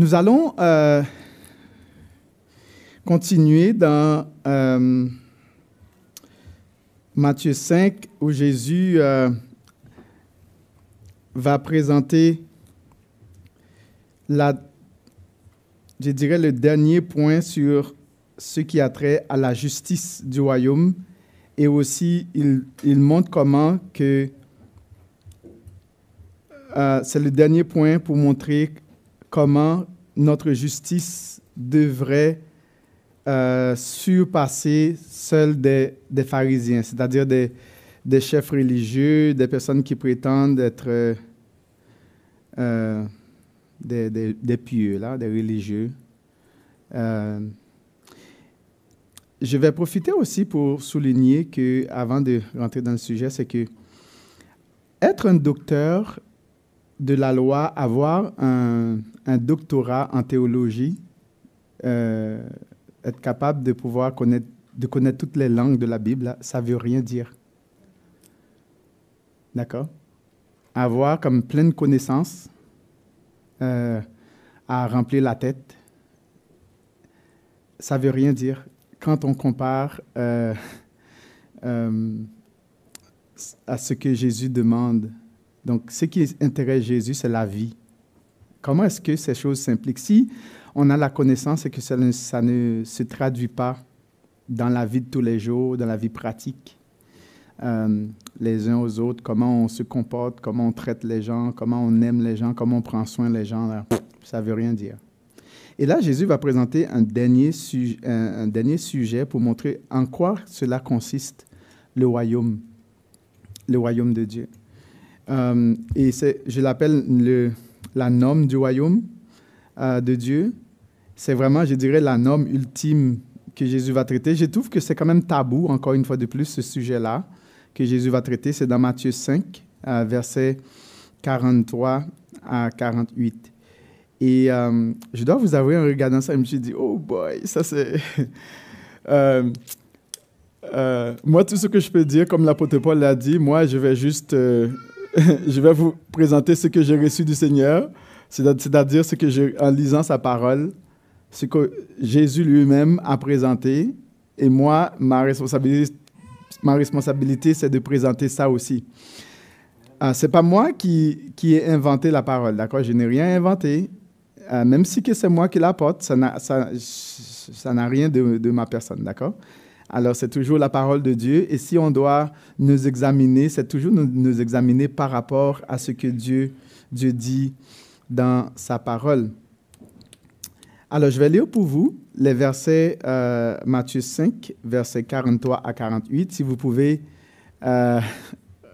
Nous allons euh, continuer dans euh, Matthieu 5 où Jésus euh, va présenter la, je dirais le dernier point sur ce qui a trait à la justice du royaume. Et aussi il, montre comment que c'est le dernier point pour montrer comment notre justice devrait euh, surpasser celle des, des pharisiens, c'est-à-dire des, des, chefs religieux, des personnes qui prétendent être euh, des, des, pieux, là, des religieux. Euh, je vais profiter aussi pour souligner que, avant de rentrer dans le sujet, c'est que être un docteur de la loi, avoir un, doctorat en théologie, euh, être capable de pouvoir connaître, toutes les langues de la Bible, ça ne veut rien dire. D'accord? Avoir comme pleine connaissance euh, à remplir la tête, ça ne veut rien dire. Quand on compare euh, à ce que Jésus demande, donc ce qui intéresse Jésus, c'est la vie. Comment est-ce que ces choses s'impliquent? Si on a la connaissance et que ça ne, se traduit pas dans la vie de tous les jours, dans la vie pratique, euh, les uns aux autres, comment on se comporte, comment on traite les gens, comment on aime les gens, comment on prend soin des gens, ça ne veut rien dire. Et là, Jésus va présenter un dernier, un dernier sujet pour montrer en quoi cela consiste, le royaume, le royaume de Dieu. Euh, et je l'appelle la norme du royaume euh, de Dieu. C'est vraiment, je dirais, la norme ultime que Jésus va traiter. Je trouve que c'est quand même tabou, encore une fois de plus, ce sujet-là que Jésus va traiter. C'est dans Matthieu 5, euh, versets 43 à 48. Et euh, je dois vous avouer, en regardant ça, je me suis dit, oh boy, ça c'est... moi, tout ce que je peux dire, comme l'apôtre Paul l'a dit, moi, je vais juste je vais vous présenter ce que j'ai reçu du Seigneur, c'est-à-dire ce que j'ai, en lisant sa parole, ce que Jésus lui-même a présenté. Et moi, ma responsabilité, ma responsabilité c'est de présenter ça aussi. Euh, c'est pas moi qui, qui ai inventé la parole, d'accord? Je n'ai rien inventé. Euh, même si c'est moi qui l'apporte, ça n'a rien de, de ma personne, d'accord? Alors, c'est toujours la parole de Dieu. Et si on doit nous examiner, c'est toujours nous, examiner par rapport à ce que Dieu, Dieu dit dans sa parole. Alors, je vais lire pour vous les versets euh, Matthieu 5, versets 43 à 48. Si vous pouvez euh,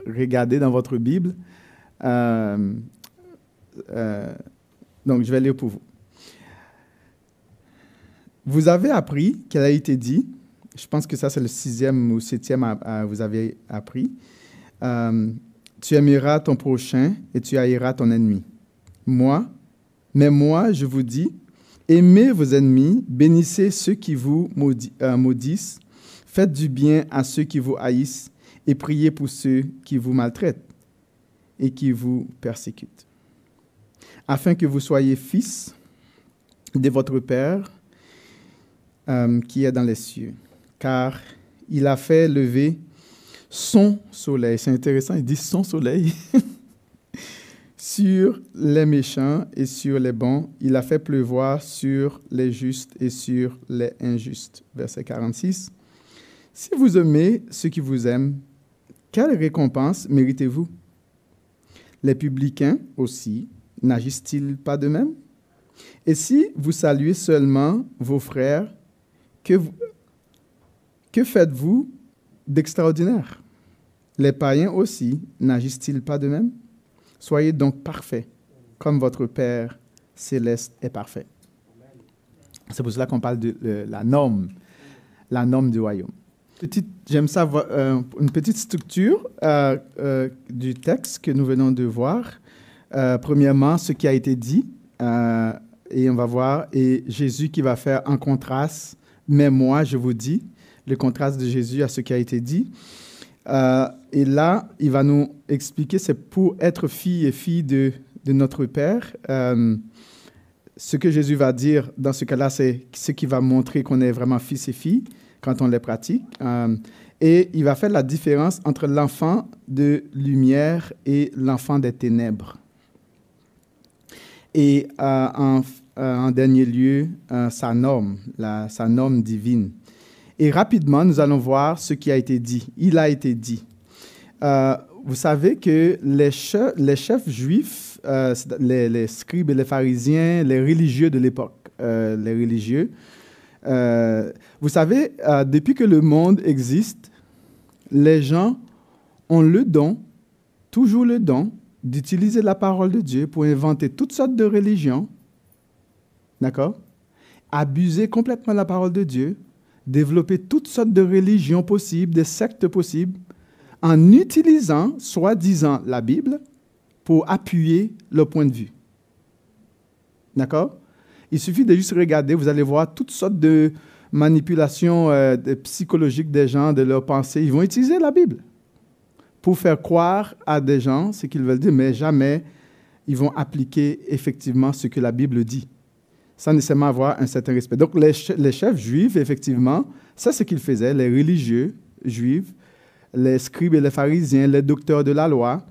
regarder dans votre Bible. Euh, donc, je vais lire pour vous. Vous avez appris qu'elle a été dit je pense que ça, c'est le sixième ou septième à, vous avez appris. Euh, tu aimeras ton prochain et tu haïras ton ennemi. Moi, mais moi, je vous dis, aimez vos ennemis, bénissez ceux qui vous euh, maudissent, faites du bien à ceux qui vous haïssent et priez pour ceux qui vous maltraitent et qui vous persécutent, afin que vous soyez fils de votre Père euh, qui est dans les cieux car il a fait lever son soleil. C'est intéressant, il dit son soleil. sur les méchants et sur les bons. Il a fait pleuvoir sur les justes et sur les injustes. Verset 46. Si vous aimez ceux qui vous aiment, quelle récompense méritez-vous? Les publicains aussi, n'agissent-ils pas de même Et si vous saluez seulement vos frères, que vous, que faites-vous d'extraordinaire? Les païens aussi n'agissent-ils pas de même Soyez donc parfaits, comme votre Père céleste est parfait. C'est pour cela qu'on parle de, de, la norme, la norme du royaume. J'aime ça, euh, une petite structure euh, euh, du texte que nous venons de voir. Euh, premièrement, ce qui a été dit, euh, et on va voir, et Jésus qui va faire un contraste, mais moi, je vous dis, le contraste de Jésus à ce qui a été dit. Euh, et là, il va nous expliquer, c'est pour être fille et fille de, notre Père. Euh, ce que Jésus va dire dans ce cas-là, c'est ce qui va montrer qu'on est vraiment fils et filles quand on les pratique. Euh, et il va faire la différence entre l'enfant de lumière et l'enfant des ténèbres. Et en, en, dernier lieu, sa norme, la, sa norme divine. Et rapidement, nous allons voir ce qui a été dit. Il a été dit. vous savez que les, chefs, juifs, les, les, scribes et les pharisiens, les religieux de l'époque, les religieux, euh, vous savez, euh, depuis que le monde existe, les gens ont le don, toujours le don, d'utiliser la parole de Dieu pour inventer toutes sortes de religions, d'accord? Abuser complètement la parole de Dieu, développer toutes sortes de religions possibles, des sectes possibles, en utilisant, soi-disant, la Bible pour appuyer leur point de vue. D'accord? Il suffit de juste regarder, vous allez voir toutes sortes de manipulations euh, psychologiques des gens, de leurs pensées. Ils vont utiliser la Bible pour faire croire à des gens ce qu'ils veulent dire, mais jamais ils vont appliquer effectivement ce que la Bible dit, sans nécessairement avoir un certain respect. Donc les, chefs juifs, effectivement, c'est ce qu'ils faisaient, les religieux juifs, les scribes et les pharisiens, les docteurs de la loi,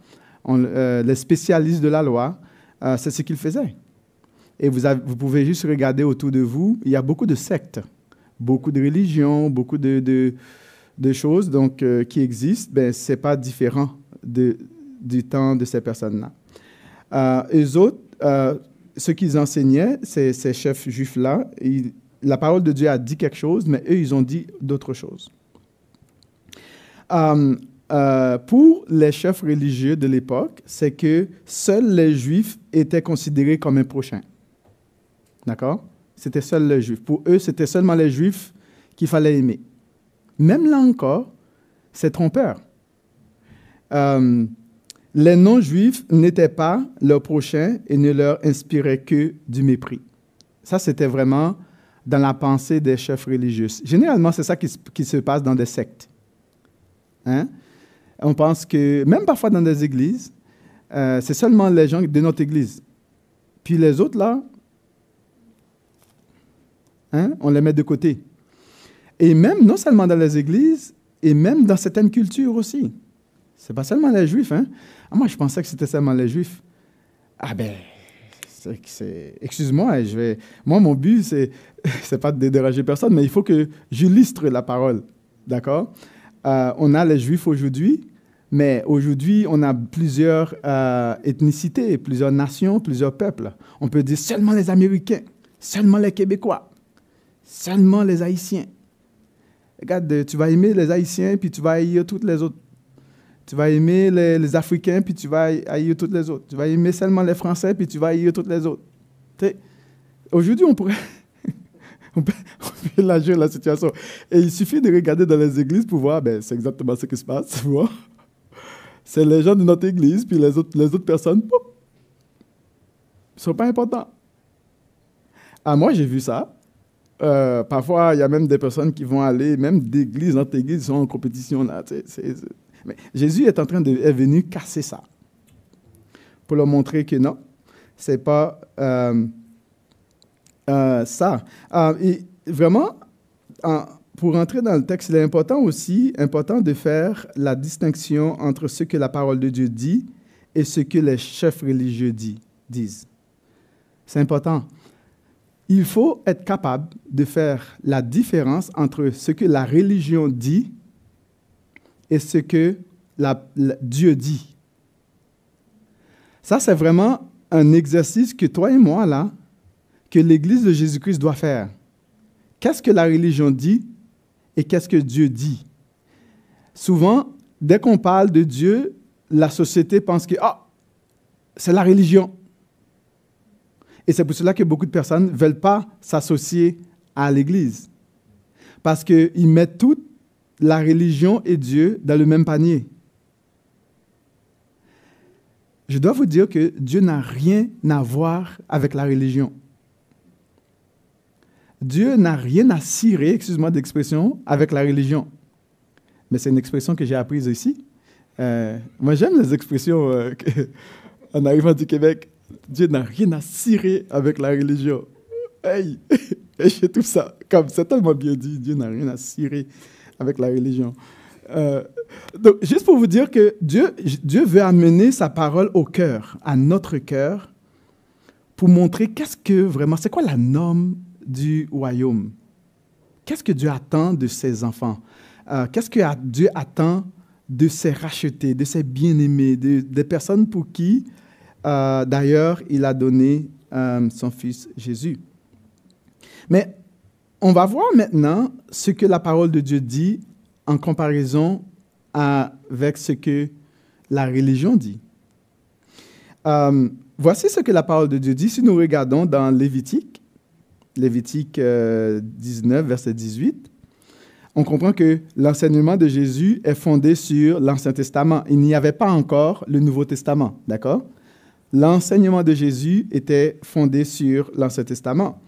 euh, les spécialistes de la loi, euh, c'est ce qu'ils faisaient. Et vous, pouvez juste regarder autour de vous, il y a beaucoup de sectes, beaucoup de religions, beaucoup de, choses donc, euh, qui existent. Ben, Ce n'est pas différent du temps de ces personnes-là. Eux autres, ce qu'ils enseignaient, ces, ces chefs juifs-là, la parole de Dieu a dit quelque chose, mais eux, ils ont dit d'autres choses. Euh, pour les chefs religieux de l'époque, c'est que seuls les juifs étaient considérés comme un prochain. D'accord? C'était seul les Juifs. Pour eux, c'était seulement les Juifs qu'il fallait aimer. Même là encore, c'est trompeur. Euh, les non-juifs n'étaient pas leurs prochains et ne leur inspiraient que du mépris. Ça, c'était vraiment dans la pensée des chefs religieux. Généralement, c'est ça qui, se passe dans des sectes. Hein? On pense que, même parfois dans des églises, euh, c'est seulement les gens de notre église. Puis les autres, là, Hein? on les met de côté. Et même, non seulement dans les églises, et même dans certaines cultures aussi. C'est pas seulement les juifs. Hein? Ah, moi, je pensais que c'était seulement les juifs. Ah ben, excuse-moi, je vais. Moi, mon but, c'est, c'est pas de déranger personne, mais il faut que j'illustre la parole. D'accord? Euh, On a les juifs aujourd'hui, mais aujourd'hui, on a plusieurs euh, ethnicités, plusieurs nations, plusieurs peuples. On peut dire seulement les Américains, seulement les Québécois, Seulement les Haïtiens. Regarde, tu vas aimer les Haïtiens, puis tu vas haïr toutes les autres. Tu vas aimer les, Africains, puis tu vas haïr toutes les autres. Tu vas aimer seulement les Français, puis tu vas haïr toutes les autres. Aujourd'hui, on pourrait, on peut, élargir la situation. Et il suffit de regarder dans les églises pour voir, ben, c'est exactement ce qui se passe. C'est les gens de notre église, puis les autres, les autres personnes, ils ne sont pas importants. Ah, moi, j'ai vu ça. Euh, parfois, il y a même des personnes qui vont aller, même d'église en église, sont en compétition. Là, Mais Jésus est en train de, est venu casser ça pour leur montrer que non, c'est pas euh, euh, ça. et vraiment, pour entrer dans le texte, il est important aussi, important de faire la distinction entre ce que la parole de Dieu dit et ce que les chefs religieux disent. C'est important il faut être capable de faire la différence entre ce que la religion dit ce que Dieu dit. Ça, c'est vraiment un exercice que toi et moi, là, que l'Église de Jésus-Christ doit faire. Qu'est-ce que la religion dit et qu'est-ce que Dieu dit? Souvent, dès qu'on parle de Dieu, la société pense que ah, c'est la religion. Et c'est pour cela que beaucoup de personnes ne veulent pas s'associer à l'Église. Parce qu'ils mettent toute la religion et Dieu dans le même panier. Je dois vous dire que Dieu n'a rien à voir avec la religion. Dieu n'a rien à cirer, excuse-moi d'expression, avec la religion. Mais c'est une expression que j'ai apprise ici. Euh, moi, j'aime les expressions euh, en arrivant du Québec. Dieu n'a rien à cirer avec la religion. Hey, je trouve ça comme c'est tellement bien dit. Dieu n'a rien à cirer avec la religion. Euh, donc, juste pour vous dire que Dieu, Dieu veut amener sa parole au cœur, à notre cœur, pour montrer qu'est-ce que vraiment, c'est quoi la norme du royaume? Qu'est-ce que Dieu attend de ses enfants? Euh, qu'est-ce que Dieu attend de ses rachetés, de ses bien-aimés, des personnes pour qui, euh, d'ailleurs, il a donné son fils Jésus? Mais on va voir maintenant ce que la parole de Dieu dit en comparaison avec ce que la religion dit. Euh, voici ce que la parole de Dieu dit si nous regardons dans Lévitique, Lévitique 19, euh, verset 18. On comprend que l'enseignement de Jésus est fondé sur l'Ancien Testament. Il n'y avait pas encore le Nouveau Testament, d'accord? L'enseignement de Jésus était fondé sur l'Ancien Testament.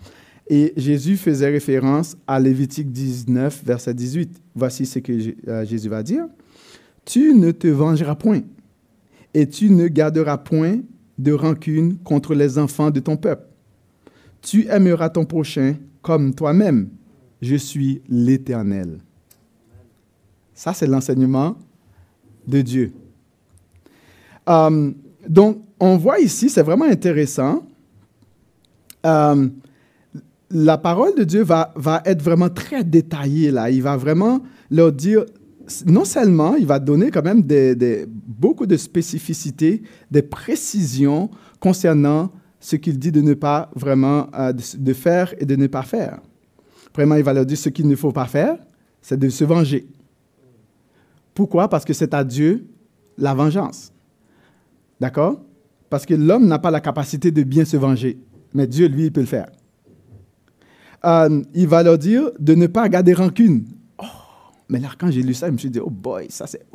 Et Jésus faisait référence à Lévitique 19, verset 18. Voici ce que euh, Jésus va dire. Tu ne te vengeras point, et tu ne garderas point de rancune contre les enfants de ton peuple. Tu aimeras ton prochain comme toi-même. Je suis l'Éternel. Ça, c'est l'enseignement de Dieu. Euh, donc, on voit ici, c'est vraiment intéressant. Euh, la parole de Dieu va, être vraiment très détaillée là. Il va vraiment leur dire, non seulement il va donner quand même beaucoup de spécificités, des précisions concernant ce qu'il dit de ne pas vraiment euh, de, faire et de ne pas faire. Vraiment, il va leur dire ce qu'il ne faut pas faire, c'est de se venger. Pourquoi? Parce que c'est à Dieu la vengeance. D'accord? Parce que l'homme n'a pas la capacité de bien se venger, mais Dieu, lui, il peut le faire. Euh, il va leur dire de ne pas garder rancune. Oh, mais là, quand j'ai lu ça, je me suis dit, oh boy, ça c'est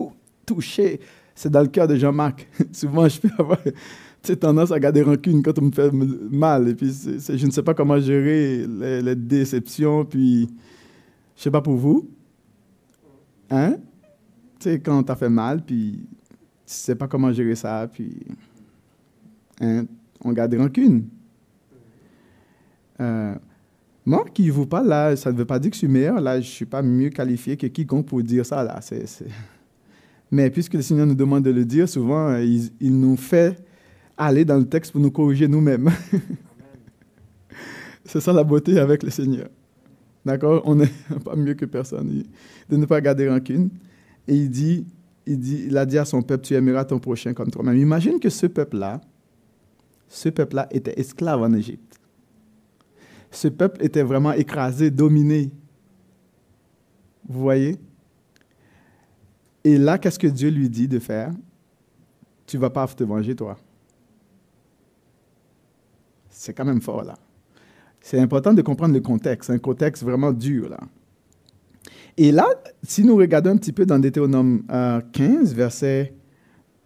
touché. C'est dans le cœur de Jean-Marc. Souvent, je peux avoir tendance à garder rancune quand on me fait mal. Et puis, je ne sais pas comment gérer les, déceptions. Puis, je ne sais pas pour vous. Hein? Tu sais, quand t'as fait mal, puis tu sais pas comment gérer ça, puis hein, on garde rancune. Euh, moi qui vous parle là, ça ne veut pas dire que je suis meilleur. Là, je ne suis pas mieux qualifié que quiconque pour dire ça. Là. Mais puisque le Seigneur nous demande de le dire, souvent, il, nous fait aller dans le texte pour nous corriger nous-mêmes. C'est ça la beauté avec le Seigneur. D'accord? On n'est pas mieux que personne. De ne pas garder rancune. Et il dit, il dit, il a dit à son peuple, tu aimeras ton prochain comme toi-même. Imagine que ce peuple-là, ce peuple-là était esclave en Égypte ce peuple était vraiment écrasé, dominé. Vous voyez? Et là, qu'est-ce que Dieu lui dit de faire? Tu vas pas te venger, toi. C'est quand même fort, là. C'est important de comprendre le contexte, un contexte vraiment dur, là. Et là, si nous regardons un petit peu dans Deutéronome 15, verset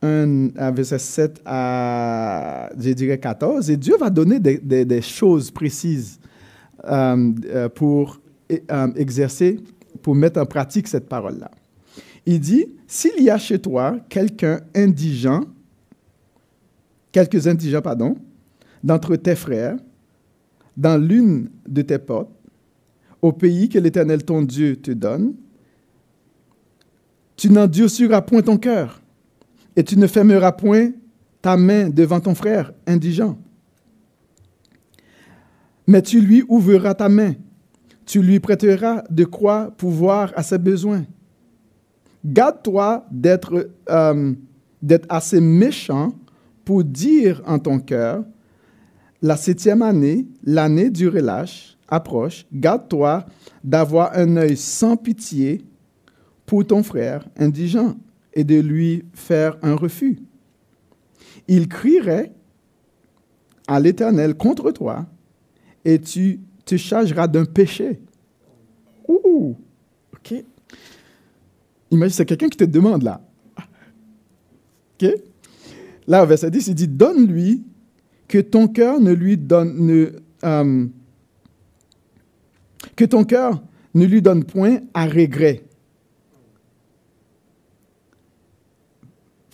1, verset 7 à, je dirais, 14, et Dieu va donner des, choses précises euh, euh, pour euh, exercer, pour mettre en pratique cette parole-là. Il dit, s'il y a chez toi quelqu'un indigent, quelques indigents, pardon, d'entre tes frères, dans l'une de tes portes, au pays que l'Éternel ton Dieu te donne, tu n'endurciras point ton cœur et tu ne fermeras point ta main devant ton frère indigent mais tu lui ouvriras ta main. Tu lui prêteras de quoi pouvoir à ses besoins. Garde-toi d'être euh, assez méchant pour dire en ton cœur, la septième année, l'année du relâche, approche. Garde-toi d'avoir un œil sans pitié pour ton frère indigent et de lui faire un refus. Il crierait à l'Éternel contre toi et tu te chargeras d'un péché. Ouh, ok. Imagine, c'est quelqu'un qui te demande là. Ok. Là, au verset 10, il dit Donne-lui que ton cœur ne lui donne. Ne, euh, que ton cœur ne lui donne point à regret.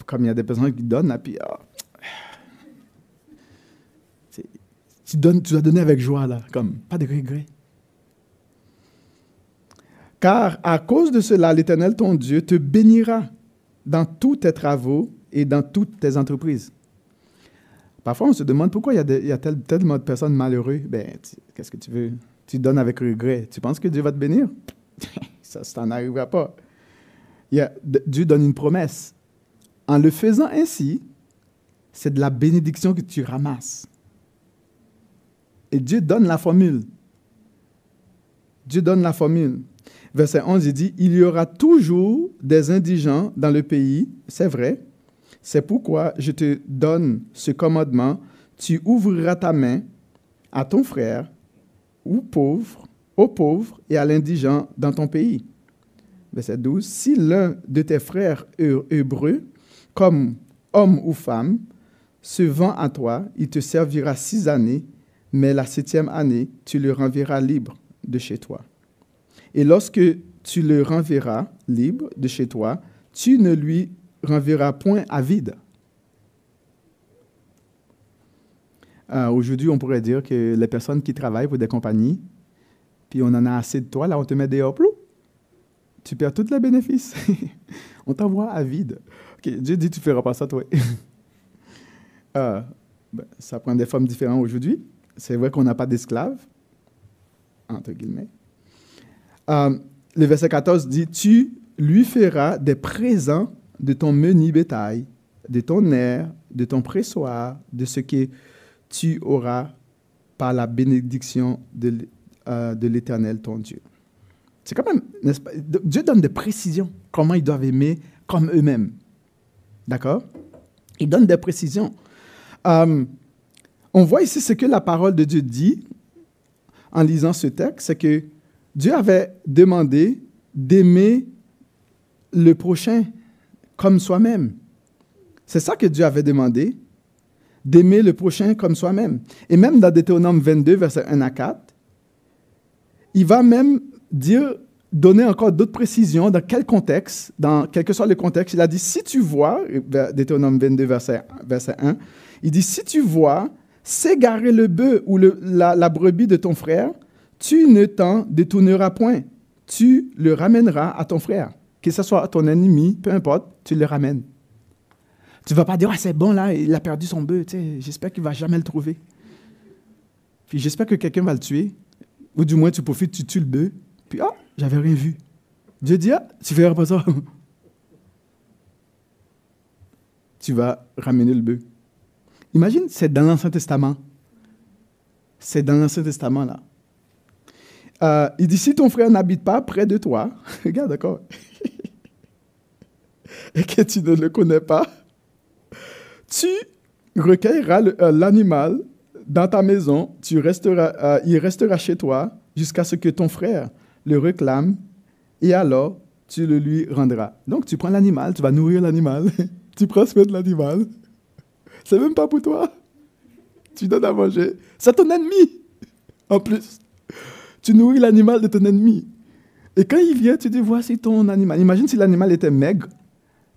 Comme il y a des personnes qui donnent, et puis. Ah, Tu, donnes, tu dois donner avec joie, là, comme pas de regret. Car à cause de cela, l'Éternel, ton Dieu, te bénira dans tous tes travaux et dans toutes tes entreprises. Parfois, on se demande pourquoi il y a, tellement de personnes malheureuses. Ben, qu'est-ce que tu veux? Tu donnes avec regret. Tu penses que Dieu va te bénir? ça, ça n'en arrivera pas. Dieu donne une promesse. En le faisant ainsi, c'est de la bénédiction que tu ramasses. Et Dieu donne la formule. Dieu donne la formule. Verset 11, il dit, il y aura toujours des indigents dans le pays, c'est vrai. C'est pourquoi je te donne ce commandement, tu ouvriras ta main à ton frère ou pauvre, au pauvre et à l'indigent dans ton pays. Verset 12, si l'un de tes frères hébreux, comme homme ou femme, se vend à toi, il te servira six années, mais la septième année, tu le renverras libre de chez toi. Et lorsque tu le renverras libre de chez toi, tu ne lui renverras point à vide. Euh, aujourd'hui, on pourrait dire que les personnes qui travaillent pour des compagnies, puis on en a assez de toi, là, on te met des hop tu perds tous les bénéfices. on t'envoie à vide. Dieu dit, tu ne feras pas ça, toi. euh, ben, ça prend des formes différentes aujourd'hui. C'est vrai qu'on n'a pas d'esclaves, entre guillemets. Euh, le verset 14 dit, tu lui feras des présents de ton menu bétail, de ton air, de ton pressoir, de ce que tu auras par la bénédiction de, euh, l'Éternel, ton Dieu. C'est quand même, n'est-ce pas? Dieu donne des précisions, comment ils doivent aimer comme eux-mêmes. D'accord? Il donne des précisions. Euh, on voit ici ce que la parole de Dieu dit en lisant ce texte, c'est que Dieu avait demandé d'aimer le prochain comme soi-même. C'est ça que Dieu avait demandé, d'aimer le prochain comme soi-même. Et même dans Deutéronome 22, verset 1 à 4, il va même dire, donner encore d'autres précisions dans quel contexte, dans quel que soit le contexte. Il a dit, si tu vois, Deutéronome 22, verset, verset 1, il dit, si tu vois s'égarer le bœuf ou la, brebis de ton frère, tu ne t'en détourneras point. Tu le ramèneras à ton frère. Que ce soit ton ennemi, peu importe, tu le ramènes. Tu ne vas pas dire, ah, c'est bon, là, il a perdu son bœuf, j'espère qu'il ne va jamais le trouver. Puis j'espère que quelqu'un va le tuer. Ou du moins, tu profites, tu tues le bœuf. Puis, ah, j'avais rien vu. Dieu dit, ah, tu fais pas ça. tu vas ramener le bœuf. Imagine, c'est dans l'Ancien Testament. C'est dans l'Ancien Testament, là. Euh, il dit, si ton frère n'habite pas près de toi, regarde, d'accord, et que tu ne le connais pas, tu recueilleras euh, l'animal dans ta maison, tu resteras, euh, il restera chez toi jusqu'à ce que ton frère le réclame, et alors tu le lui rendras. Donc tu prends l'animal, tu vas nourrir l'animal, tu prends soin de l'animal. C'est même pas pour toi. Tu donnes à manger. C'est ton ennemi, en plus tu nourris l'animal de ton ennemi. Et quand il vient, tu dis, voici ton animal. Imagine si l'animal était maigre,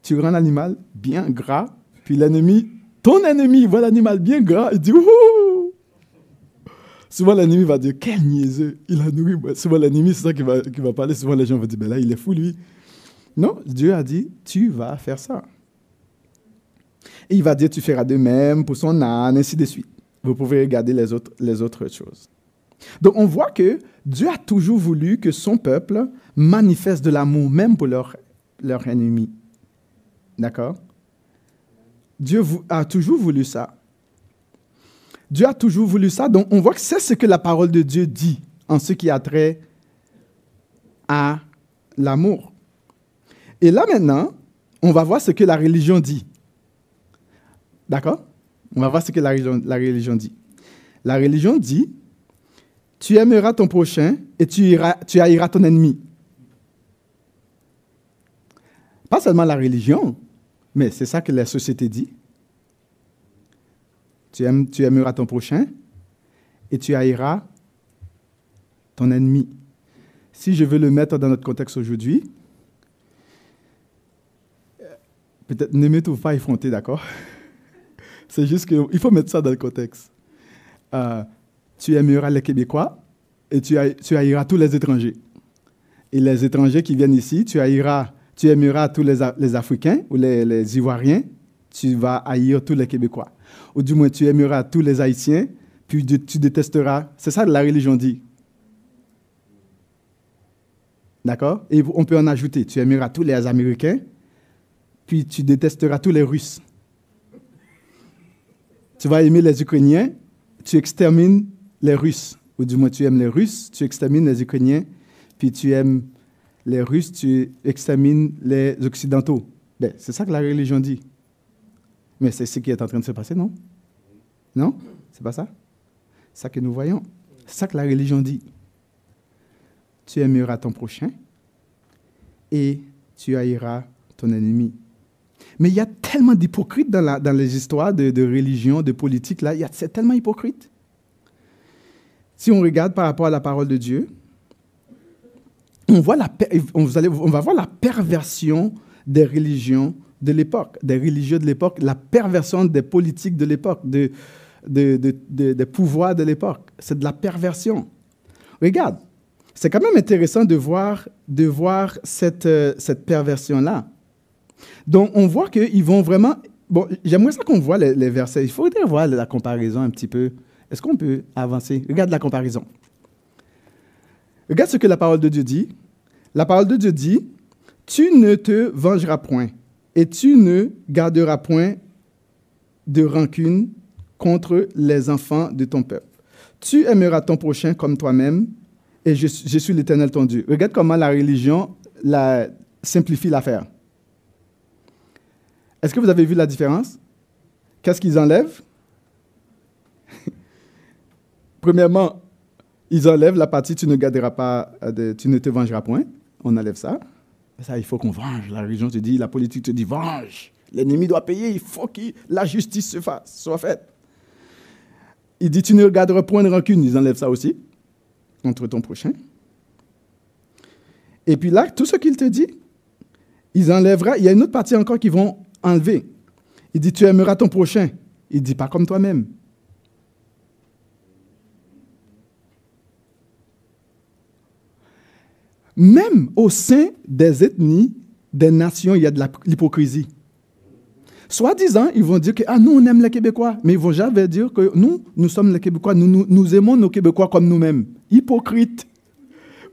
tu rends l'animal bien gras, puis l'ennemi, ton ennemi voit l'animal bien gras, il dit, Ouh! Souvent, l'ennemi va dire, quel niaiseux, il a nourri. Souvent, l'ennemi, c'est ça qui va, qui va parler. Souvent, les gens vont dire, ben là, il est fou, lui. Non, Dieu a dit, tu vas faire ça. Et il va dire, tu feras de même pour son âne, ainsi de suite. Vous pouvez regarder les autres, les autres choses. Donc on voit que Dieu a toujours voulu que son peuple manifeste de l'amour, même pour leurs leur ennemis. D'accord? Dieu a toujours voulu ça. Dieu a toujours voulu ça. Donc on voit que c'est ce que la parole de Dieu dit en ce qui a trait à l'amour. Et là maintenant, on va voir ce que la religion dit. D'accord? On va voir ce que la religion, dit. La religion dit tu aimeras ton prochain et tu, iras, tu haïras ton ennemi. Pas seulement la religion, mais c'est ça que la société dit. Tu, aimes, tu aimeras ton prochain et tu haïras ton ennemi. Si je veux le mettre dans notre contexte aujourd'hui, peut-être ne me trouve pas effronté, d'accord? C'est juste qu'il faut mettre ça dans le contexte. Euh, tu aimeras les Québécois et tu, tu haïras tous les étrangers. Et les étrangers qui viennent ici, tu haïras, tu aimeras tous les, les Africains ou les, les, Ivoiriens, tu vas haïr tous les Québécois. Ou du moins, tu aimeras tous les Haïtiens, puis tu détesteras. C'est ça que la religion dit. D'accord? Et on peut en ajouter, tu aimeras tous les Américains, puis tu détesteras tous les Russes. Tu vas aimer les Ukrainiens, tu extermines les Russes. Ou du moins, tu aimes les Russes, tu extermines les Ukrainiens, puis tu aimes les Russes, tu extermines les Occidentaux. Ben, c'est ça que la religion dit. Mais c'est ce qui est en train de se passer, non? Non? C'est pas ça? C'est ça que nous voyons. C'est ça que la religion dit tu aimeras ton prochain et tu haïras ton ennemi. Mais il y a tellement d'hypocrites dans, les histoires de, religion, de politique, là, c'est tellement hypocrite. Si on regarde par rapport à la parole de Dieu, on, voit la, on va voir la perversion des religions de l'époque, des religieux de l'époque, la perversion des politiques de l'époque, de, des pouvoirs de l'époque. C'est de la perversion. Regarde, c'est quand même intéressant de voir, de voir cette, euh, cette perversion-là. Donc, on voit qu'ils vont vraiment... Bon, j'aimerais ça qu'on voit les, versets. Il faudrait voir la comparaison un petit peu. Est-ce qu'on peut avancer? Regarde la comparaison. Regarde ce que la parole de Dieu dit. La parole de Dieu dit, tu ne te vengeras point et tu ne garderas point de rancune contre les enfants de ton peuple. Tu aimeras ton prochain comme toi-même et je, suis l'Éternel ton Dieu. Regarde comment la religion la, simplifie l'affaire. Est-ce que vous avez vu la différence? Qu'est-ce qu'ils enlèvent? Premièrement, ils enlèvent la partie tu ne garderas pas, de, tu ne te vengeras point. On enlève ça. Ça, il faut qu'on venge. La religion te dit, la politique te dit, venge. L'ennemi doit payer, il faut que la justice soit faite. Il dit, tu ne garderas point de rancune. Ils enlèvent ça aussi contre ton prochain. Et puis là, tout ce qu'il te dit, ils enlèvera. Il y a une autre partie encore qu'ils vont enlever. Il dit, tu aimeras ton prochain. Il dit, pas comme toi-même. Même au sein des ethnies, des nations, il y a de l'hypocrisie. Soi-disant, ils vont dire que ah, nous, on aime les Québécois, mais ils vont jamais dire que nous, nous sommes les Québécois, nous, nous, aimons nos Québécois comme nous-mêmes. Hypocrite.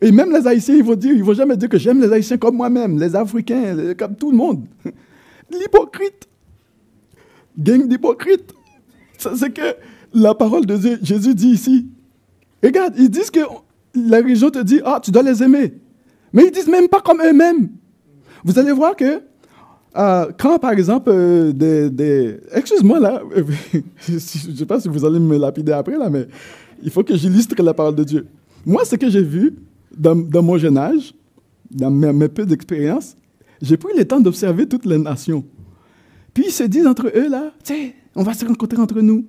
Et même les Haïtiens, ils vont dire, ils vont jamais dire que j'aime les Haïtiens comme moi-même, les Africains, comme tout le monde. L'hypocrite. Gang d'hypocrites. C'est que la parole de Jésus dit ici. Regarde, ils disent que la religion te dit, ah, tu dois les aimer. Mais ils disent même pas comme eux-mêmes. Vous allez voir que euh, quand, par exemple, euh, des, Excuse-moi, là, je ne sais pas si vous allez me lapider après, là, mais il faut que j'illustre la parole de Dieu. Moi, ce que j'ai vu dans, mon jeune âge, dans mes, peu d'expérience, j'ai pris le temps d'observer toutes les nations. Puis ils se disent entre eux, là, sais, on va se rencontrer entre nous.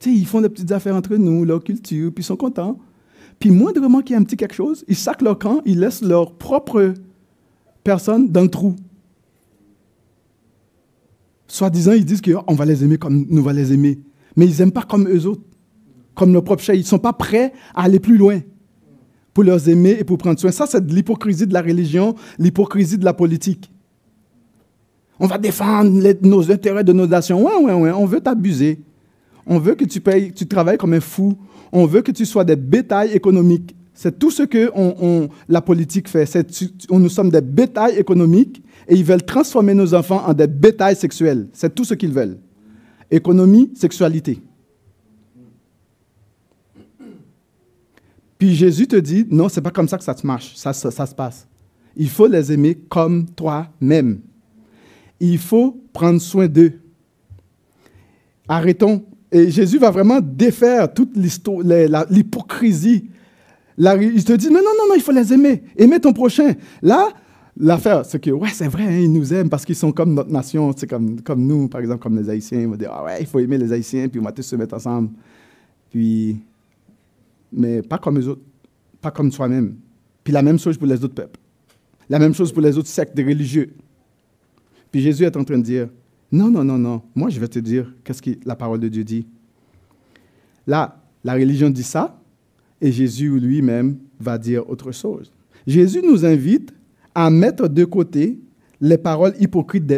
sais, ils font des petites affaires entre nous, leur culture, puis ils sont contents. Puis moindrement qu'il y ait un petit quelque chose, ils sacent leur camp, ils laissent leur propre personne dans le trou. Soi-disant, ils disent qu'on va les aimer comme nous va les aimer. Mais ils n'aiment pas comme eux autres, comme nos propres chats. Ils ne sont pas prêts à aller plus loin pour les aimer et pour prendre soin. Ça, c'est de l'hypocrisie de la religion, l'hypocrisie de la politique. On va défendre nos intérêts de nos nations. Ouais, ouais, ouais, on veut t'abuser. On veut que tu, payes, tu travailles comme un fou. On veut que tu sois des bétails économiques. C'est tout ce que la politique fait. nous sommes des bétails économiques et ils veulent transformer nos enfants en des bétails sexuels. C'est tout ce qu'ils veulent. Économie, sexualité. Puis Jésus te dit, non, c'est pas comme ça que ça se marche, ça, ça, se passe. Il faut les aimer comme toi-même. Il faut prendre soin d'eux. Arrêtons. Et Jésus va vraiment défaire toute l'hypocrisie. Il te dit, non, non, non, non, il faut les aimer. Aimer ton prochain. Là, L'affaire, c'est que, ouais, c'est vrai, hein, ils nous aiment parce qu'ils sont comme notre nation, c'est comme, comme nous, par exemple, comme les Haïtiens. Ils vont dire, ah ouais, il faut aimer les Haïtiens, puis on va tous se mettre ensemble. Puis, mais pas comme eux autres, pas comme soi-même. Puis la même chose pour les autres peuples. La même chose pour les autres sectes religieux. Puis Jésus est en train de dire, non, non, non, non, moi je vais te dire qu'est-ce que la parole de Dieu dit. Là, La religion dit ça, et Jésus lui-même va dire autre chose. Jésus nous invite à mettre de côté les paroles hypocrites,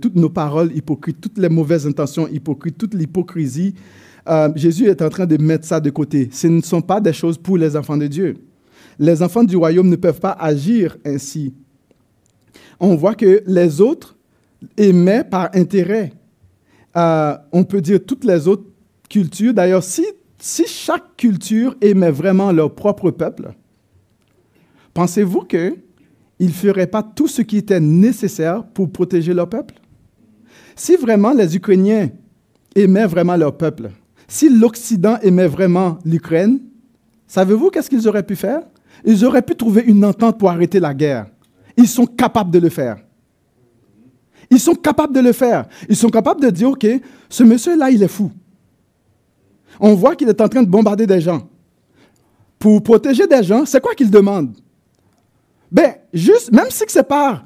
toutes nos paroles hypocrites, toutes les mauvaises intentions hypocrites, toute l'hypocrisie. Euh, Jésus est en train de mettre ça de côté. Ce ne sont pas des choses pour les enfants de Dieu. Les enfants du royaume ne peuvent pas agir ainsi. On voit que les autres aimaient par intérêt. Euh, on peut dire toutes les autres cultures. D'ailleurs, si, si chaque culture aimait vraiment leur propre peuple, pensez-vous que ils ne feraient pas tout ce qui était nécessaire pour protéger leur peuple? Si vraiment les Ukrainiens aimaient vraiment leur peuple, si l'Occident aimait vraiment l'Ukraine, savez-vous qu'est-ce qu'ils auraient pu faire? Ils auraient pu trouver une entente pour arrêter la guerre. Ils sont capables de le faire. Ils sont capables de le faire. Ils sont capables de dire, OK, ce monsieur-là, il est fou. On voit qu'il est en train de bombarder des gens. Pour protéger des gens, c'est quoi qu'il demande? Ben, juste, même si c'est pas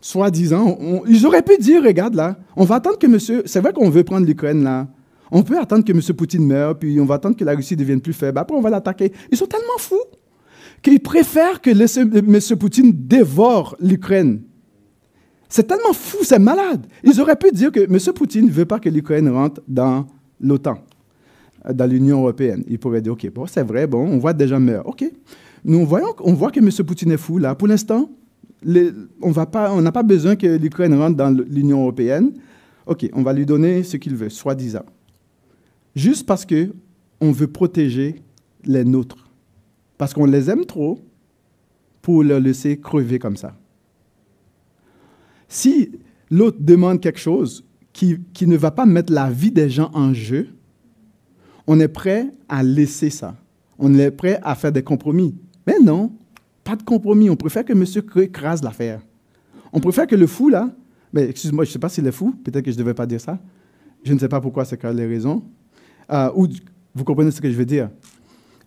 soi-disant, ils auraient pu dire, regarde là, on va attendre que monsieur, c'est vrai qu'on veut prendre l'Ukraine là, on peut attendre que monsieur Poutine meure, puis on va attendre que la Russie devienne plus faible, après on va l'attaquer. Ils sont tellement fous qu'ils préfèrent que monsieur Poutine dévore l'Ukraine. C'est tellement fou, c'est malade. Ils auraient pu dire que monsieur Poutine ne veut pas que l'Ukraine rentre dans l'OTAN, dans l'Union européenne. Ils pourraient dire, OK, bon, c'est vrai, bon, on voit gens meurent. OK, nous voyons, on voit que M. Poutine est fou là. Pour l'instant, on n'a pas besoin que l'Ukraine rentre dans l'Union européenne. OK, on va lui donner ce qu'il veut, soi-disant. Juste parce qu'on veut protéger les nôtres. Parce qu'on les aime trop pour leur laisser crever comme ça. Si l'autre demande quelque chose qui, qui ne va pas mettre la vie des gens en jeu, on est prêt à laisser ça. On est prêt à faire des compromis. Mais non, pas de compromis. On préfère que monsieur écrase l'affaire. On préfère que le fou, là, mais excuse-moi, je ne sais pas s'il est fou, peut-être que je ne devais pas dire ça. Je ne sais pas pourquoi c'est les raisons. Euh, ou vous comprenez ce que je veux dire?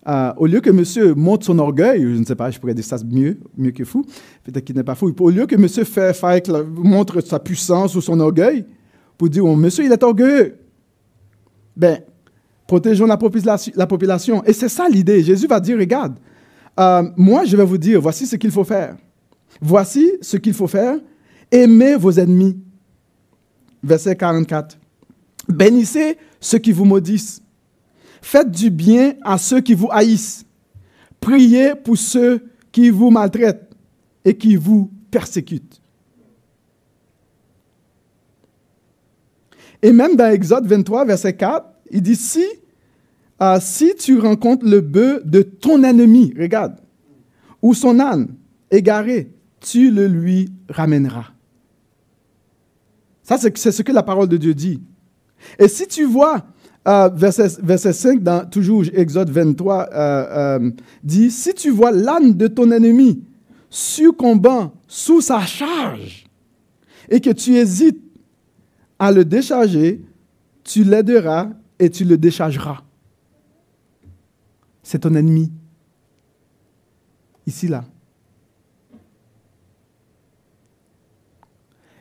Euh, au lieu que monsieur montre son orgueil, je ne sais pas, je pourrais dire ça mieux, mieux que fou, peut-être qu'il n'est pas fou. Au lieu que monsieur fait, montre sa puissance ou son orgueil, pour dire, oh, monsieur, il est orgueilleux. Ben, protégeons la population. La population. Et c'est ça l'idée. Jésus va dire, regarde, euh, moi, je vais vous dire, voici ce qu'il faut faire. Voici ce qu'il faut faire. Aimez vos ennemis. Verset 44. Bénissez ceux qui vous maudissent. Faites du bien à ceux qui vous haïssent. Priez pour ceux qui vous maltraitent et qui vous persécutent. Et même dans Exode 23, verset 4, il dit, si ah, si tu rencontres le bœuf de ton ennemi, regarde, ou son âne égaré, tu le lui ramèneras. Ça, c'est ce que la parole de Dieu dit. Et si tu vois, euh, verset, 5, dans toujours Exode 23, euh, euh, dit, si tu vois l'âne de ton ennemi succombant sous sa charge et que tu hésites à le décharger, tu l'aideras et tu le déchargeras c'est ton ennemi. Ici, là.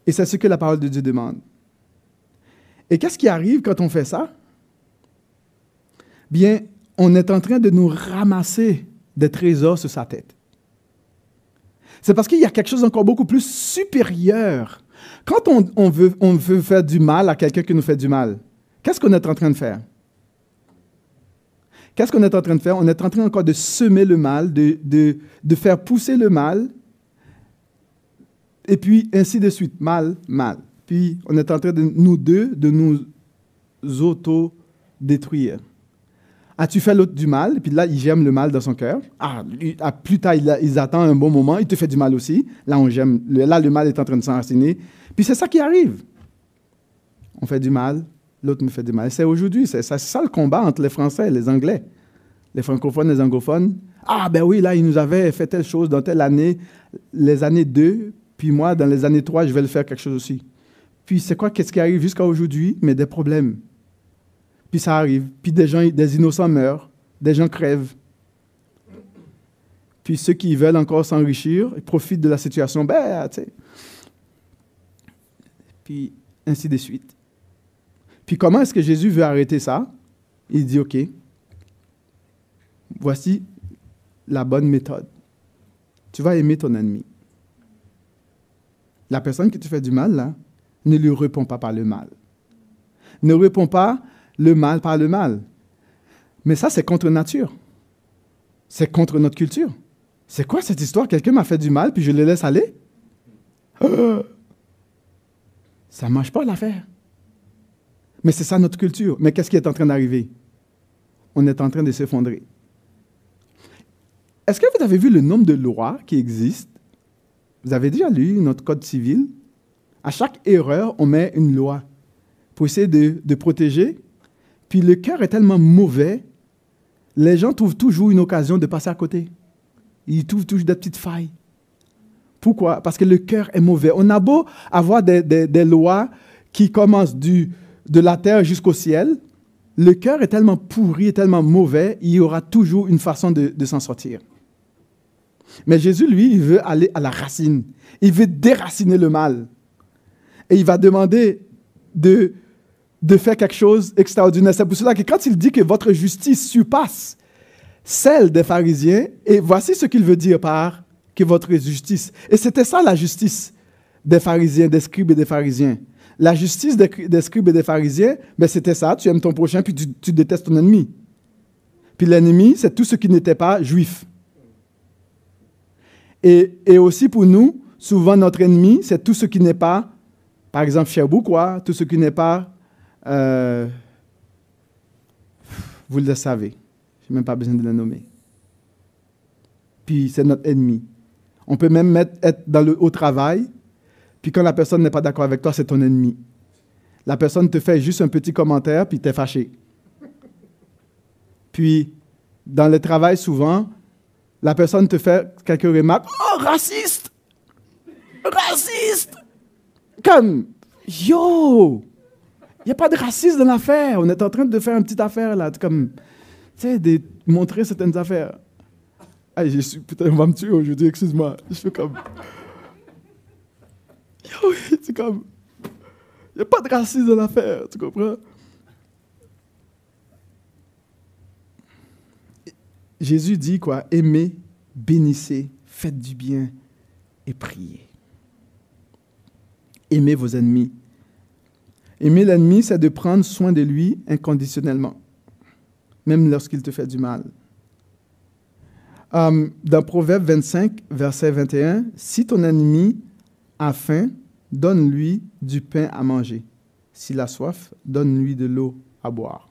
Et c'est ce que la parole de Dieu demande. Et qu'est-ce qui arrive quand on fait ça? Bien, on est en train de nous ramasser des trésors sur sa tête. C'est parce qu'il y a quelque chose encore beaucoup plus supérieur. Quand on, veut, faire du mal à quelqu'un qui nous fait du mal, qu'est-ce qu'on est en train de faire? Qu'est-ce qu'on est en train de faire? On est en train encore de semer le mal, de, faire pousser le mal, et puis ainsi de suite, mal, mal. Puis on est en train de nous deux, de nous auto-détruire. As-tu fait l'autre du mal? Puis là, il gemme le mal dans son cœur. Ah, plus tard, il, attend un bon moment, il te fait du mal aussi. Là, on là, le mal est en train de s'enraciner. Puis c'est ça qui arrive. On fait du mal, l'autre me fait du mal. C'est aujourd'hui, c'est ça, le combat entre les Français et les Anglais, les francophones les anglophones. Ah ben oui, là, il nous avait fait telle chose dans telle année, les années 2, puis moi, dans les années 3, je vais le faire quelque chose aussi. Puis c'est quoi, qu'est-ce qui arrive jusqu'à aujourd'hui? Mais des problèmes. Puis ça arrive. Puis des gens, des innocents meurent, des gens crèvent. Puis ceux qui veulent encore s'enrichir, ils profitent de la situation. Ben, tu sais. Puis ainsi de suite. Puis comment est-ce que Jésus veut arrêter ça? Il dit, OK, voici la bonne méthode. Tu vas aimer ton ennemi. La personne qui te fait du mal, là, ne lui réponds pas par le mal. Ne réponds pas le mal par le mal. Mais ça, c'est contre nature. C'est contre notre culture. C'est quoi cette histoire? Quelqu'un m'a fait du mal, puis je le laisse aller? Ça ne marche pas l'affaire. Mais c'est ça notre culture. Mais qu'est-ce qui est en train d'arriver? On est en train de s'effondrer. Est-ce que vous avez vu le nombre de lois qui existent? Vous avez déjà lu notre code civil? À chaque erreur, on met une loi pour essayer de, de protéger. Puis le cœur est tellement mauvais, les gens trouvent toujours une occasion de passer à côté. Ils trouvent toujours des petites failles. Pourquoi? Parce que le cœur est mauvais. On a beau avoir des, des, lois qui commencent du, de la terre jusqu'au ciel, le cœur est tellement pourri et tellement mauvais, il y aura toujours une façon de, de s'en sortir. Mais Jésus, lui, il veut aller à la racine. Il veut déraciner le mal. Et il va demander de, de faire quelque chose d'extraordinaire. C'est pour cela que quand il dit que votre justice surpasse celle des pharisiens, et voici ce qu'il veut dire par que votre justice. Et c'était ça la justice des pharisiens, des scribes et des pharisiens. La justice des, scribes et des pharisiens, ben c'était ça, tu aimes ton prochain, puis tu, tu détestes ton ennemi. Puis l'ennemi, c'est tout ce qui n'était pas juif. Et, aussi pour nous, souvent notre ennemi, c'est tout ce qui n'est pas, par exemple, quoi, tout ce qui n'est pas, euh, vous le savez, je n'ai même pas besoin de le nommer. Puis c'est notre ennemi. On peut même être dans le, au travail, puis quand la personne n'est pas d'accord avec toi, c'est ton ennemi. La personne te fait juste un petit commentaire, puis tu es fâché. Puis, dans le travail, souvent, la personne te fait quelques remarques. Oh, raciste! Raciste! Comme, yo! Il n'y a pas de racisme dans l'affaire. On est en train de faire une petite affaire là. Comme, tu sais, de montrer certaines affaires. Ah, je suis, putain, on va me tuer aujourd'hui, excuse-moi. Je fais comme. Yo, c'est comme. Il n'y a pas de racisme dans l'affaire, tu comprends? Jésus dit quoi? Aimez, bénissez, faites du bien et priez. Aimez vos ennemis. Aimer l'ennemi, c'est de prendre soin de lui inconditionnellement, même lorsqu'il te fait du mal. Euh, dans Proverbe 25, verset 21, si ton ennemi a faim, donne-lui du pain à manger. S'il a soif, donne-lui de l'eau à boire.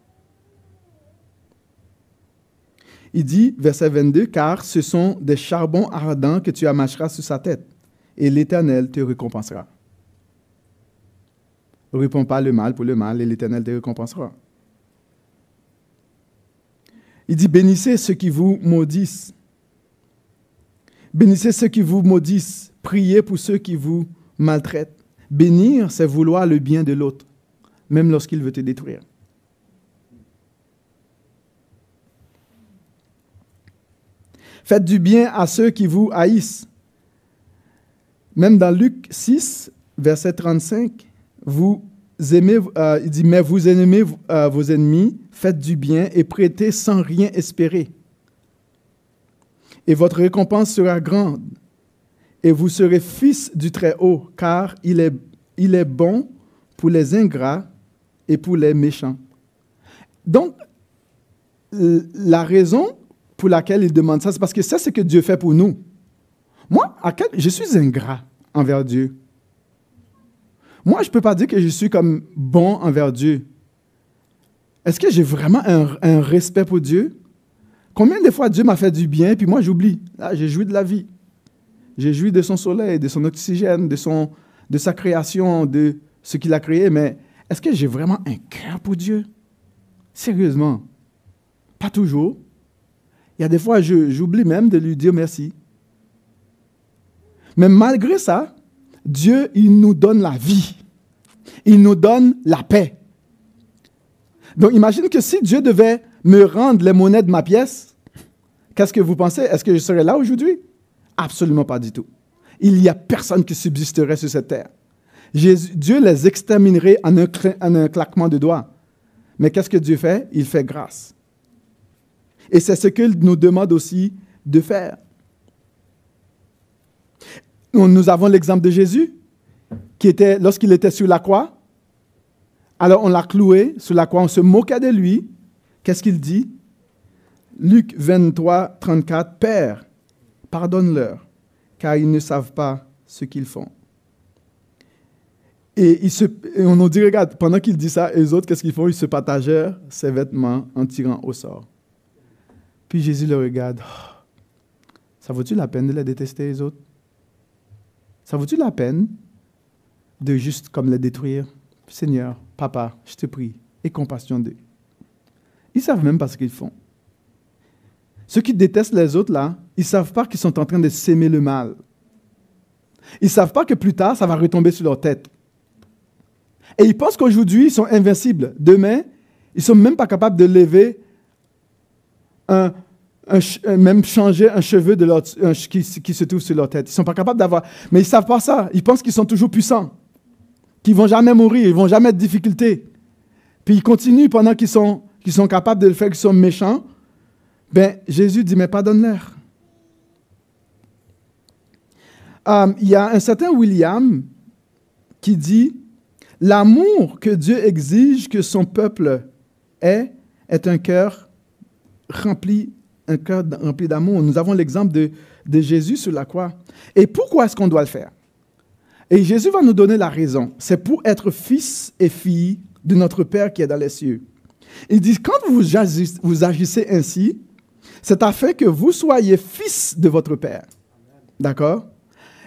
Il dit, verset 22, car ce sont des charbons ardents que tu amasseras sur sa tête, et l'Éternel te récompensera. Réponds pas le mal pour le mal, et l'Éternel te récompensera. Il dit, bénissez ceux qui vous maudissent. Bénissez ceux qui vous maudissent. Priez pour ceux qui vous maltraitent. Bénir, c'est vouloir le bien de l'autre, même lorsqu'il veut te détruire. Faites du bien à ceux qui vous haïssent. Même dans Luc 6, verset 35, vous aimez, euh, il dit, mais vous aimez euh, vos ennemis, faites du bien et prêtez sans rien espérer. Et votre récompense sera grande. Et vous serez fils du Très-Haut, car il est, il est bon pour les ingrats et pour les méchants. Donc, la raison pour laquelle il demande ça, c'est parce que ça, c'est ce que Dieu fait pour nous. Moi, à quel, je suis ingrat envers Dieu. Moi, je ne peux pas dire que je suis comme bon envers Dieu. Est-ce que j'ai vraiment un, respect pour Dieu? Combien de fois Dieu m'a fait du bien, puis moi j'oublie? Là, j'ai joui de la vie. J'ai joui de son soleil, de son oxygène, de, son, de sa création, de ce qu'il a créé, mais est-ce que j'ai vraiment un cœur pour Dieu? Sérieusement, pas toujours. Il y a des fois, j'oublie même de lui dire merci. Mais malgré ça, Dieu, il nous donne la vie. Il nous donne la paix. Donc imagine que si Dieu devait me rendre les monnaies de ma pièce, qu'est-ce que vous pensez? Est-ce que je serais là aujourd'hui? Absolument pas du tout. Il n'y a personne qui subsisterait sur cette terre. Dieu les exterminerait en un, en un claquement de doigts. Mais qu'est-ce que Dieu fait? Il fait grâce. Et c'est ce qu'il nous demande aussi de faire. Nous avons l'exemple de Jésus, qui était, lorsqu'il était sur la croix, alors on l'a cloué sur la croix, on se moquait de lui. Qu'est-ce qu'il dit? Luc 23, 34, Père, pardonne-leur, car ils ne savent pas ce qu'ils font. Et, on nous dit, regarde, pendant qu'il dit ça, les autres, qu'est-ce qu'ils font? Ils se partagèrent ses vêtements en tirant au sort. Puis Jésus le regarde. ça vaut-tu la peine de les détester, les autres? Ça vaut-tu la peine de juste comme les détruire Seigneur, Papa, je te prie, aie compassion d'eux. Ils savent même pas ce qu'ils font. Ceux qui détestent les autres, là, ils savent pas qu'ils sont en train de s'aimer le mal. Ils ne savent pas que plus tard, ça va retomber sur leur tête. Et ils pensent qu'aujourd'hui, ils sont invincibles. Demain, ils ne sont même pas capables de lever un, même changer un cheveu de leur, qui, qui, se trouve sur leur tête. Ils ne sont pas capables d'avoir. Mais ils savent pas ça. Ils pensent qu'ils sont toujours puissants, qu'ils vont jamais mourir, ils vont jamais être difficultés. Puis ils continuent pendant qu'ils sont, sont capables de le faire, qu'ils sont méchants. Ben, Jésus dit, mais pardonne-leur. Euh, il y a un certain William qui dit, l'amour que Dieu exige que son peuple ait est un cœur rempli, rempli d'amour. Nous avons l'exemple de, de Jésus sur la croix. Et pourquoi est-ce qu'on doit le faire? Et Jésus va nous donner la raison. C'est pour être fils et fille de notre Père qui est dans les cieux. Il dit, quand vous agissez, ainsi, c'est afin que vous soyez fils de votre Père. D'accord?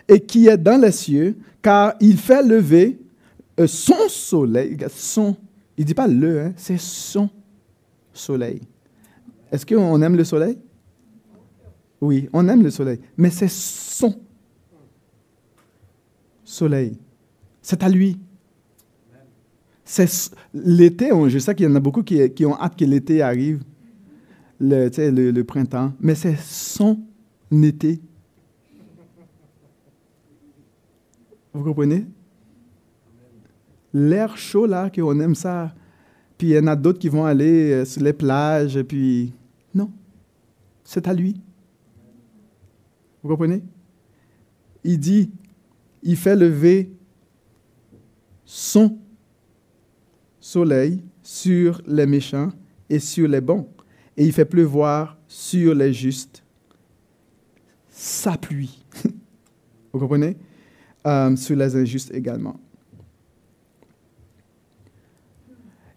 Et qui est dans les cieux, car il fait lever euh, son soleil. Son, il ne dit pas le, hein, c'est son soleil. Est-ce qu'on aime le soleil? Oui, on aime le soleil, mais c'est son soleil. C'est à lui. C'est l'été, je sais qu'il y en a beaucoup qui, ont hâte que l'été arrive le, le, printemps, mais c'est son été. Vous comprenez? L'air chaud, là, qu'on aime ça. Puis il y en a d'autres qui vont aller euh, sur les plages, puis non, c'est à lui. Vous comprenez? Il dit, il fait lever son soleil sur les méchants et sur les bons et il fait pleuvoir sur les justes sa pluie. Vous comprenez? Euh, Sur les injustes également.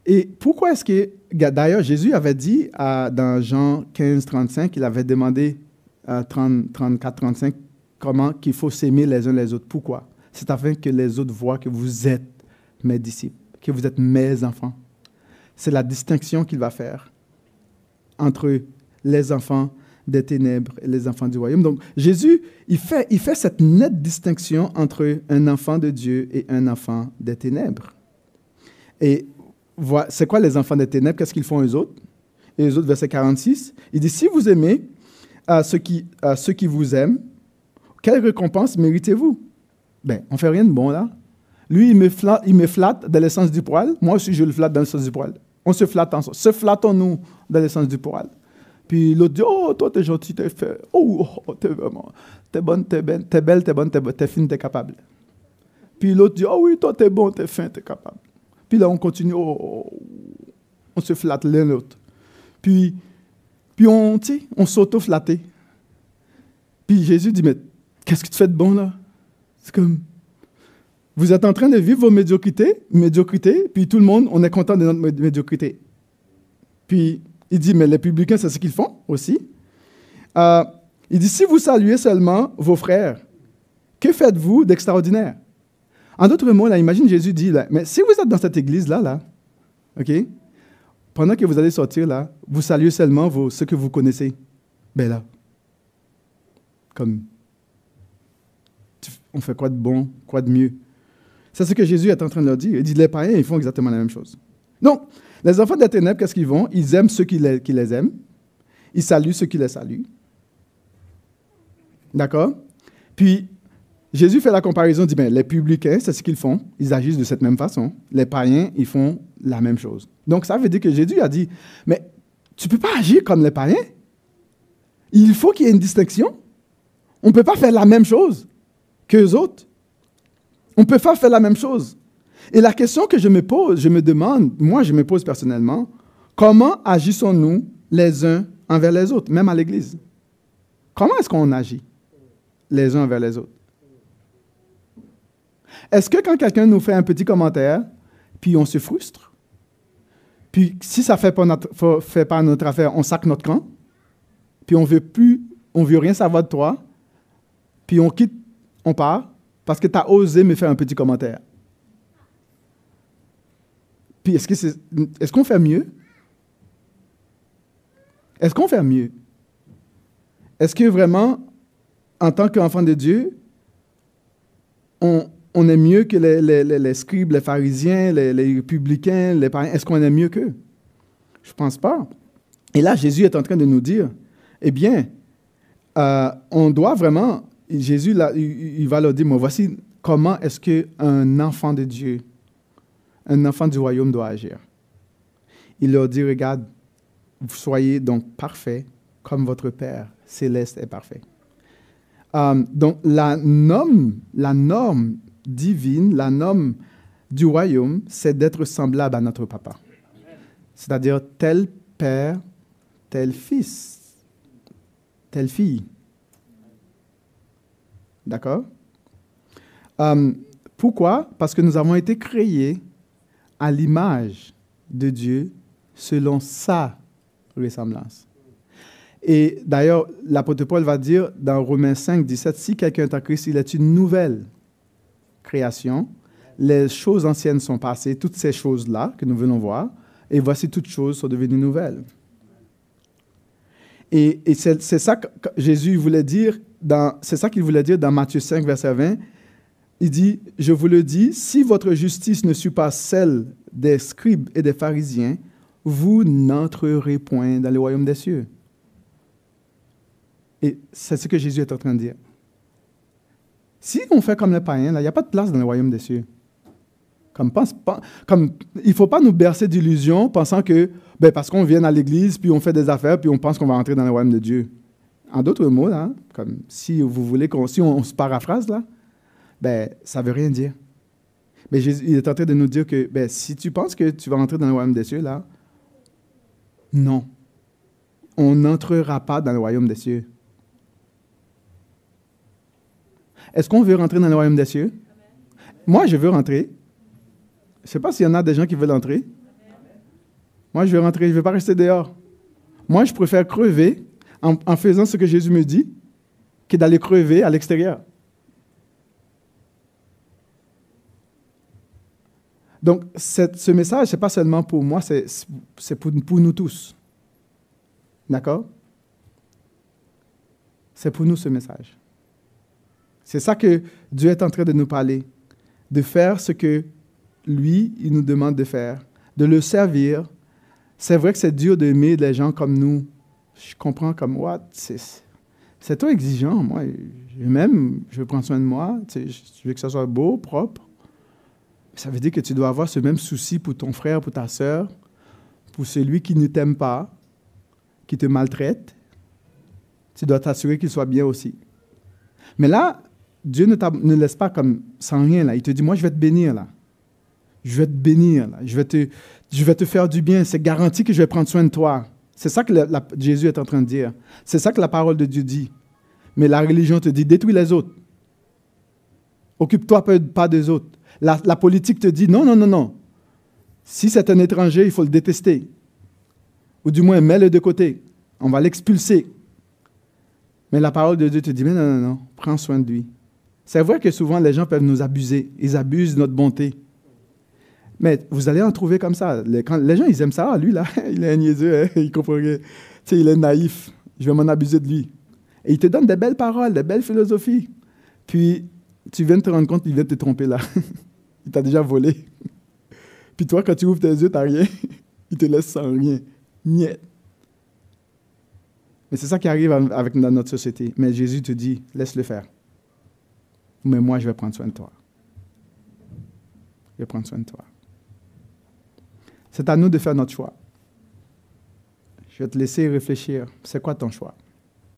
Et pourquoi est-ce que, d'ailleurs, Jésus avait dit dans Jean 15, 35, il avait demandé à 34, 35 qu'il faut s'aimer les uns les autres. Pourquoi? C'est afin que les autres voient que vous êtes mes disciples, que vous êtes mes enfants. C'est la distinction qu'il va faire entre les enfants des ténèbres et les enfants du royaume. Donc Jésus, il fait, il fait cette nette distinction entre un enfant de Dieu et un enfant des ténèbres. Et c'est quoi les enfants des ténèbres? Qu'est-ce qu'ils font eux autres? Et les autres, verset 46, il dit, si vous aimez ceux qui, à ceux qui vous aiment, quelle récompense méritez-vous? Ben, on fait rien de bon là. Lui, il me flatte, dans le sens du poil. Moi aussi, je le flatte dans le sens du poil. On se flatte ensemble. Se flattons-nous dans le sens du poil. Puis l'autre dit, oh, toi, t'es gentil, t'es fait. Oh, oh t'es vraiment. T'es bonne, t'es belle, t'es belle, t'es bonne, t'es fine, t'es capable. Puis l'autre dit, oh oui, toi, t'es bon, t'es fin, t'es capable. Puis là, on continue, oh, oh, oh. on se flatte l'un l'autre. Puis, puis on, on s'auto-flattait. Puis Jésus dit, mais qu'est-ce que tu fais de bon là? C'est comme, vous êtes en train de vivre vos médiocrités, médiocrités, puis tout le monde, on est content de notre médiocrité. Puis il dit, mais les publicains, c'est ce qu'ils font aussi. Euh, il dit, si vous saluez seulement vos frères, que faites-vous d'extraordinaire? En d'autres mots, là, imagine Jésus dit, là, mais si vous êtes dans cette église-là, là, OK, pendant que vous allez sortir, là, vous saluez seulement vos, ceux que vous connaissez. Ben là, comme, on fait quoi de bon, quoi de mieux? C'est ce que Jésus est en train de leur dire. Il dit, les païens, ils font exactement la même chose. Donc, les enfants des ténèbres, qu'est-ce qu'ils font Ils aiment ceux qui les, qui les aiment. Ils saluent ceux qui les saluent. D'accord? Puis, Jésus fait la comparaison, dit, ben, les publicains, c'est ce qu'ils font. Ils agissent de cette même façon. Les païens, ils font la même chose. Donc, ça veut dire que Jésus a dit, mais tu ne peux pas agir comme les païens. Il faut qu'il y ait une distinction. On ne peut pas faire la même chose qu'eux autres. On peut pas faire la même chose. Et la question que je me pose, je me demande, moi je me pose personnellement, comment agissons-nous les uns envers les autres, même à l'Église? Comment est-ce qu'on agit les uns envers les autres? Est-ce que quand quelqu'un nous fait un petit commentaire, puis on se frustre, puis si ça ne fait, pas notre, fait pas notre affaire, on sac notre camp, puis on veut plus, on veut rien savoir de toi, puis on quitte, on part, parce que tu as osé me faire un petit commentaire. Puis est-ce qu'on est, qu'on fait mieux? Est-ce qu'on fait mieux? Est-ce que vraiment, en tant qu'enfant de Dieu, on, est mieux que les, scribes, les pharisiens, les, républicains, les parents? Est-ce qu'on est mieux qu'eux? Je ne pense pas. Et là, Jésus est en train de nous dire, eh bien, euh, on doit vraiment, Jésus, il, va leur dire, voici comment est-ce qu'un enfant de Dieu un enfant du royaume doit agir. Il leur dit, regarde, soyez donc parfaits comme votre Père céleste est parfait. Euh, donc la norme, la norme divine, la norme du royaume, c'est d'être semblable à notre papa. C'est-à-dire tel père, tel fils, telle fille. D'accord? Euh, Pourquoi? Parce que nous avons été créés à l'image de Dieu selon sa ressemblance. Et d'ailleurs, l'apôtre Paul va dire dans Romains 5, 17, si quelqu'un est en Christ, il est une nouvelle création. Les choses anciennes sont passées, toutes ces choses-là que nous venons voir, et voici toutes choses sont devenues nouvelles. Et, c'est ça que Jésus voulait dire, c'est ça qu'il voulait dire dans Matthieu 5, verset 20. Il dit, je vous le dis, si votre justice ne suit pas celle des scribes et des pharisiens, vous n'entrerez point dans le royaume des cieux. Et c'est ce que Jésus est en train de dire. Si on fait comme les païens, il n'y a pas de place dans le royaume des cieux. Comme, il ne faut pas nous bercer d'illusions pensant que ben, parce qu'on vient à l'église, puis on fait des affaires, puis on pense qu'on va entrer dans le royaume de Dieu. En d'autres mots, comme si vous voulez qu'on, si on se paraphrase là, ben, ça ne veut rien dire. Mais Jésus, il est en train de nous dire que ben, si tu penses que tu vas entrer dans le royaume des cieux, là, non. On n'entrera pas dans le royaume des cieux. Est-ce qu'on veut rentrer dans le royaume des cieux? Moi, je veux rentrer. Je ne sais pas s'il y en a des gens qui veulent entrer. Moi, je veux rentrer. Je ne veux pas rester dehors. Moi, je préfère crever en, en faisant ce que Jésus me dit que d'aller crever à l'extérieur. Donc, ce message, ce n'est pas seulement pour moi, c'est pour, pour nous tous. D'accord? C'est pour nous ce message. C'est ça que Dieu est en train de nous parler, de faire ce que lui, il nous demande de faire, de le servir. C'est vrai que c'est dur d'aimer des gens comme nous. Je comprends comme, what, c'est trop exigeant. Moi, même, je veux prendre soin de moi, je veux que ça soit beau, propre. Ça veut dire que tu dois avoir ce même souci pour ton frère, pour ta sœur, pour celui qui ne t'aime pas, qui te maltraite. Tu dois t'assurer qu'il soit bien aussi. Mais là, Dieu ne, ne, laisse pas comme sans rien. Là. Il te dit, moi, je vais te bénir. là. Je vais te bénir. Là. Je, vais te, je vais te faire du bien. C'est garanti que je vais prendre soin de toi. C'est ça que Jésus est en train de dire. C'est ça que la parole de Dieu dit. Mais la religion te dit, détruis les autres. Occupe-toi pas des autres. La, politique te dit non, non, non, non. Si c'est un étranger, il faut le détester. Ou du moins, mets-le de côté. On va l'expulser. Mais la parole de Dieu te dit, mais non, non, non, prends soin de lui. C'est vrai que souvent les gens peuvent nous abuser. Ils abusent de notre bonté. Mais vous allez en trouver comme ça. Les, gens, ils aiment ça. Lui, là, il est un niaiseux, hein, il comprend rien. Tu sais, il est naïf. Je vais m'en abuser de lui. Et il te donne des belles paroles, des belles philosophies. Puis, tu viens de te rendre compte qu'il vient de te tromper là. il t'a déjà volé. Puis toi, quand tu ouvres tes yeux, tu n'as rien. il te laisse sans rien. Niet. Mais c'est ça qui arrive avec notre société. Mais Jésus te dit, laisse-le faire. Mais moi, je vais prendre soin de toi. Je vais prendre soin de toi. C'est à nous de faire notre choix. Je vais te laisser réfléchir. C'est quoi ton choix?